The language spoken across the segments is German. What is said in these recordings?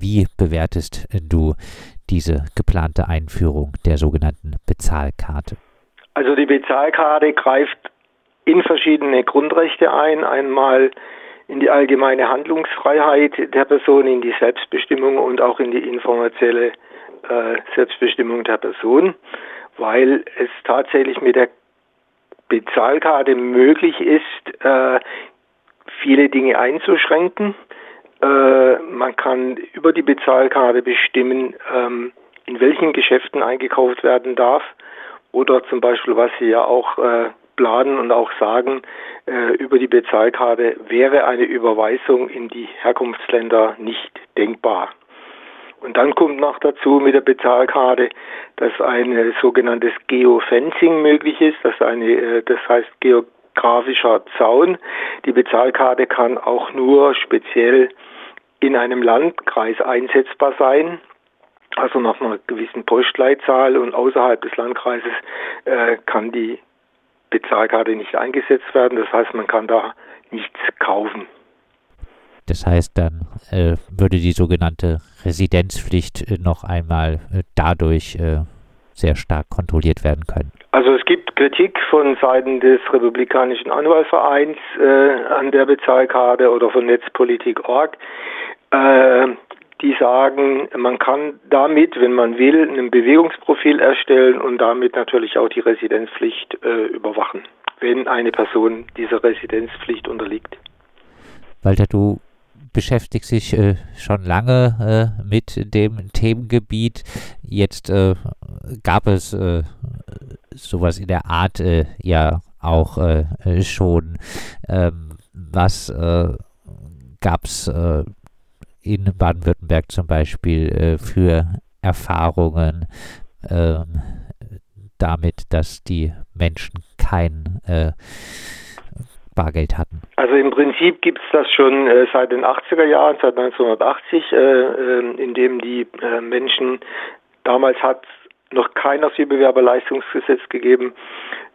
wie bewertest du diese geplante Einführung der sogenannten Bezahlkarte? Also die Bezahlkarte greift in verschiedene Grundrechte ein. Einmal in die allgemeine Handlungsfreiheit der Person, in die Selbstbestimmung und auch in die informationelle äh, Selbstbestimmung der Person, weil es tatsächlich mit der Bezahlkarte möglich ist, äh, viele Dinge einzuschränken. Äh, man kann über die Bezahlkarte bestimmen, ähm, in welchen Geschäften eingekauft werden darf oder zum Beispiel, was Sie ja auch äh, planen und auch sagen, äh, über die Bezahlkarte wäre eine Überweisung in die Herkunftsländer nicht denkbar. Und dann kommt noch dazu mit der Bezahlkarte, dass ein sogenanntes Geofencing möglich ist, das, eine, äh, das heißt geografischer Zaun. Die Bezahlkarte kann auch nur speziell in einem Landkreis einsetzbar sein, also nach einer gewissen Postleitzahl und außerhalb des Landkreises äh, kann die Bezahlkarte nicht eingesetzt werden. Das heißt, man kann da nichts kaufen. Das heißt, dann äh, würde die sogenannte Residenzpflicht äh, noch einmal äh, dadurch äh, sehr stark kontrolliert werden können. Also es gibt Kritik von Seiten des Republikanischen Anwaltvereins äh, an der Bezahlkarte oder von Netzpolitik.org. Äh, die sagen, man kann damit, wenn man will, ein Bewegungsprofil erstellen und damit natürlich auch die Residenzpflicht äh, überwachen, wenn eine Person dieser Residenzpflicht unterliegt. Walter, du beschäftigt sich äh, schon lange äh, mit dem Themengebiet. Jetzt äh, gab es äh, sowas in der Art äh, ja auch äh, schon. Ähm, was gab es in Baden-Württemberg zum Beispiel für Erfahrungen ähm, damit, dass die Menschen kein Bargeld hatten? Also im Prinzip gibt es das schon äh, seit den 80er Jahren, seit 1980, äh, äh, in dem die äh, Menschen, damals hat noch kein Asylbewerberleistungsgesetz gegeben,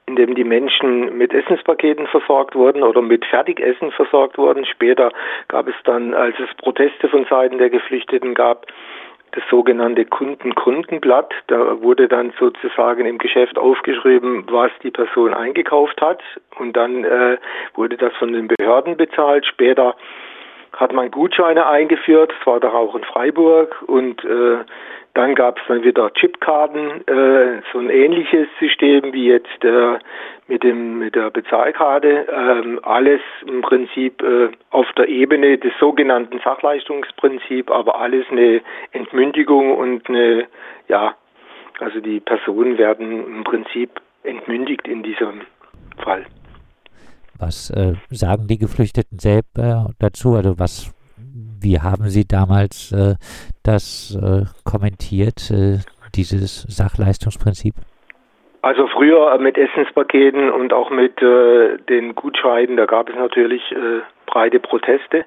in dem die Menschen mit Essenspaketen versorgt wurden oder mit Fertigessen versorgt wurden. Später gab es dann, als es Proteste von Seiten der Geflüchteten gab, das sogenannte Kundenkundenblatt. Da wurde dann sozusagen im Geschäft aufgeschrieben, was die Person eingekauft hat und dann äh, wurde das von den Behörden bezahlt. Später hat man Gutscheine eingeführt, das war doch auch in Freiburg und äh, dann gab es dann wieder Chipkarten, äh, so ein ähnliches System wie jetzt äh, mit dem mit der Bezahlkarte. Ähm, alles im Prinzip äh, auf der Ebene des sogenannten Sachleistungsprinzips, aber alles eine Entmündigung und eine ja, also die Personen werden im Prinzip entmündigt in diesem Fall. Was äh, sagen die Geflüchteten selbst äh, dazu? Also was wie haben Sie damals äh, das äh, kommentiert, äh, dieses Sachleistungsprinzip? Also früher mit Essenspaketen und auch mit äh, den Gutscheinen, da gab es natürlich äh, breite Proteste,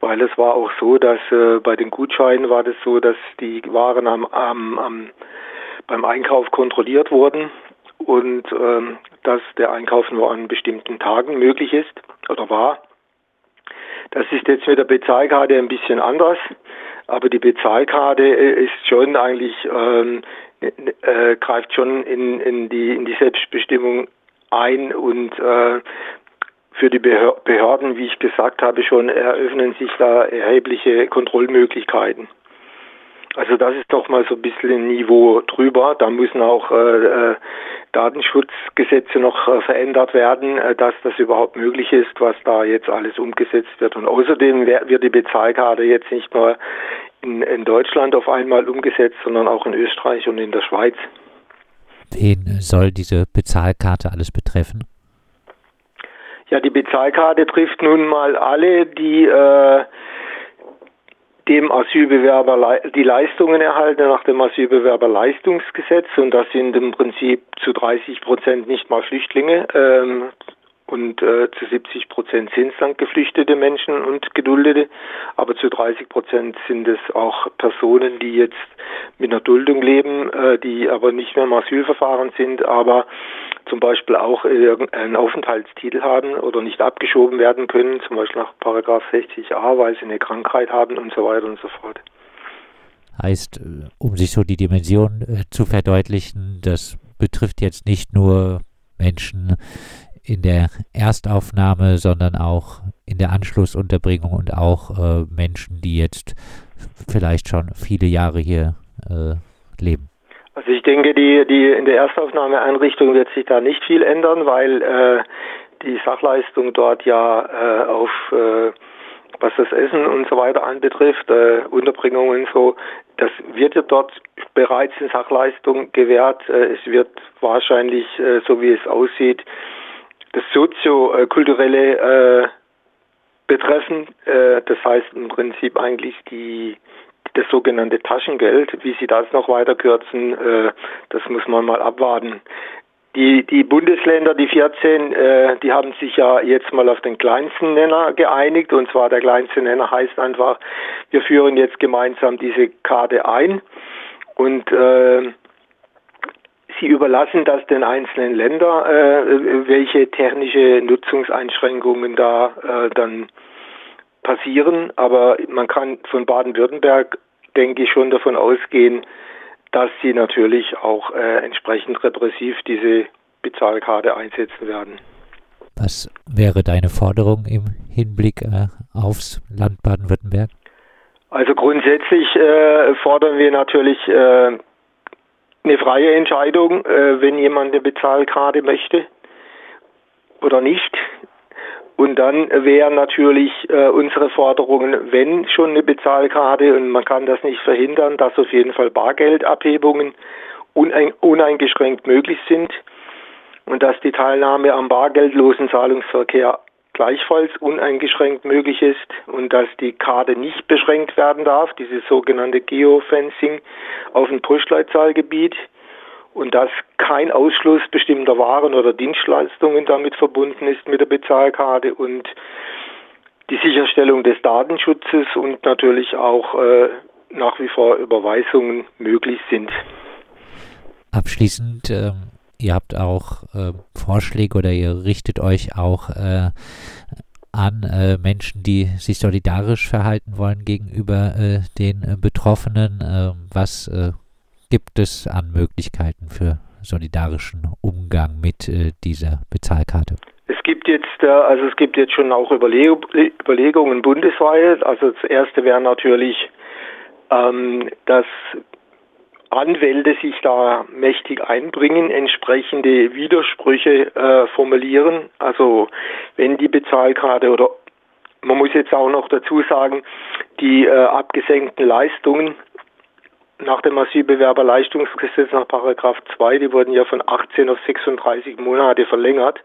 weil es war auch so, dass äh, bei den Gutscheinen war das so, dass die Waren am, am, am beim Einkauf kontrolliert wurden und ähm, dass der Einkauf nur an bestimmten Tagen möglich ist oder war. Das ist jetzt mit der Bezahlkarte ein bisschen anders, aber die Bezahlkarte äh, ist schon eigentlich, ähm, äh, greift schon in, in, die, in die Selbstbestimmung ein und äh, für die Behörden, wie ich gesagt habe, schon eröffnen sich da erhebliche Kontrollmöglichkeiten. Also das ist doch mal so ein bisschen ein Niveau drüber. Da müssen auch äh, äh, Datenschutzgesetze noch äh, verändert werden, äh, dass das überhaupt möglich ist, was da jetzt alles umgesetzt wird. Und außerdem wird die Bezahlkarte jetzt nicht nur in, in Deutschland auf einmal umgesetzt, sondern auch in Österreich und in der Schweiz. Wen soll diese Bezahlkarte alles betreffen? Ja, die Bezahlkarte trifft nun mal alle, die äh, dem Asylbewerber die Leistungen erhalten nach dem Asylbewerberleistungsgesetz und das sind im Prinzip zu 30 Prozent nicht mal Flüchtlinge ähm, und äh, zu 70 Prozent sind es dann geflüchtete Menschen und Geduldete, aber zu 30 Prozent sind es auch Personen, die jetzt mit einer Duldung leben, äh, die aber nicht mehr im Asylverfahren sind, aber zum Beispiel auch einen Aufenthaltstitel haben oder nicht abgeschoben werden können, zum Beispiel nach Paragraph 60a, weil sie eine Krankheit haben und so weiter und so fort. Heißt, um sich so die Dimension äh, zu verdeutlichen, das betrifft jetzt nicht nur Menschen in der Erstaufnahme, sondern auch in der Anschlussunterbringung und auch äh, Menschen, die jetzt vielleicht schon viele Jahre hier äh, leben. Also ich denke, die, die in der Erstaufnahmeeinrichtung wird sich da nicht viel ändern, weil äh, die Sachleistung dort ja äh, auf äh, was das Essen und so weiter anbetrifft, äh, Unterbringung und so, das wird ja dort bereits in Sachleistung gewährt. Äh, es wird wahrscheinlich, äh, so wie es aussieht, das sozio-kulturelle äh, betreffen. Äh, das heißt im Prinzip eigentlich die das sogenannte Taschengeld. Wie sie das noch weiter kürzen, äh, das muss man mal abwarten. Die, die Bundesländer, die 14, äh, die haben sich ja jetzt mal auf den kleinsten Nenner geeinigt. Und zwar der kleinste Nenner heißt einfach, wir führen jetzt gemeinsam diese Karte ein und äh, sie überlassen das den einzelnen Ländern, äh, welche technische Nutzungseinschränkungen da äh, dann passieren. Aber man kann von Baden-Württemberg, denke ich, schon davon ausgehen, dass sie natürlich auch äh, entsprechend repressiv diese Bezahlkarte einsetzen werden. Was wäre deine Forderung im Hinblick äh, aufs Land Baden-Württemberg? Also grundsätzlich äh, fordern wir natürlich äh, eine freie Entscheidung, äh, wenn jemand eine Bezahlkarte möchte oder nicht. Und dann wären natürlich äh, unsere Forderungen, wenn schon eine Bezahlkarte und man kann das nicht verhindern, dass auf jeden Fall Bargeldabhebungen unein uneingeschränkt möglich sind und dass die Teilnahme am bargeldlosen Zahlungsverkehr gleichfalls uneingeschränkt möglich ist und dass die Karte nicht beschränkt werden darf, dieses sogenannte Geofencing auf ein Postleitzahlgebiet und dass kein Ausschluss bestimmter Waren oder Dienstleistungen damit verbunden ist mit der Bezahlkarte und die Sicherstellung des Datenschutzes und natürlich auch äh, nach wie vor Überweisungen möglich sind. Abschließend, äh, ihr habt auch äh, Vorschläge oder ihr richtet euch auch äh, an äh, Menschen, die sich solidarisch verhalten wollen gegenüber äh, den Betroffenen. Ähm, was gibt es an Möglichkeiten für solidarischen Umgang mit äh, dieser Bezahlkarte? Es gibt jetzt, äh, also es gibt jetzt schon auch Überleg Überlegungen bundesweit. Also das erste wäre natürlich, ähm, dass Anwälte sich da mächtig einbringen, entsprechende Widersprüche äh, formulieren. Also wenn die Bezahlkarte oder man muss jetzt auch noch dazu sagen, die äh, abgesenkten Leistungen nach dem Asylbewerberleistungsgesetz nach Paragraph 2, die wurden ja von 18 auf 36 Monate verlängert.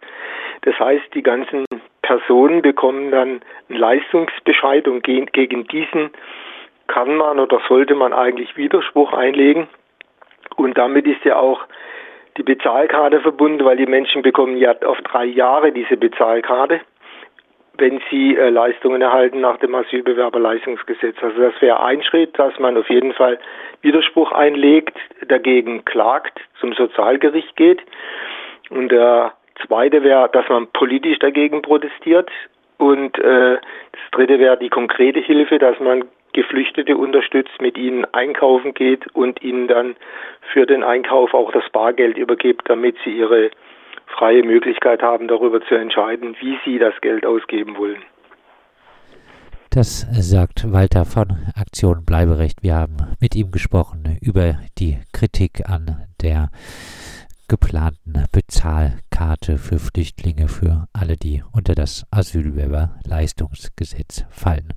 Das heißt, die ganzen Personen bekommen dann einen Leistungsbescheid und gegen diesen kann man oder sollte man eigentlich Widerspruch einlegen. Und damit ist ja auch die Bezahlkarte verbunden, weil die Menschen bekommen ja auf drei Jahre diese Bezahlkarte wenn sie äh, Leistungen erhalten nach dem Asylbewerberleistungsgesetz. Also das wäre ein Schritt, dass man auf jeden Fall Widerspruch einlegt, dagegen klagt, zum Sozialgericht geht. Und der zweite wäre, dass man politisch dagegen protestiert. Und äh, das dritte wäre die konkrete Hilfe, dass man Geflüchtete unterstützt, mit ihnen einkaufen geht und ihnen dann für den Einkauf auch das Bargeld übergibt, damit sie ihre freie Möglichkeit haben, darüber zu entscheiden, wie sie das Geld ausgeben wollen. Das sagt Walter von Aktion Bleiberecht. Wir haben mit ihm gesprochen über die Kritik an der geplanten Bezahlkarte für Flüchtlinge für alle, die unter das Asylbewerberleistungsgesetz fallen.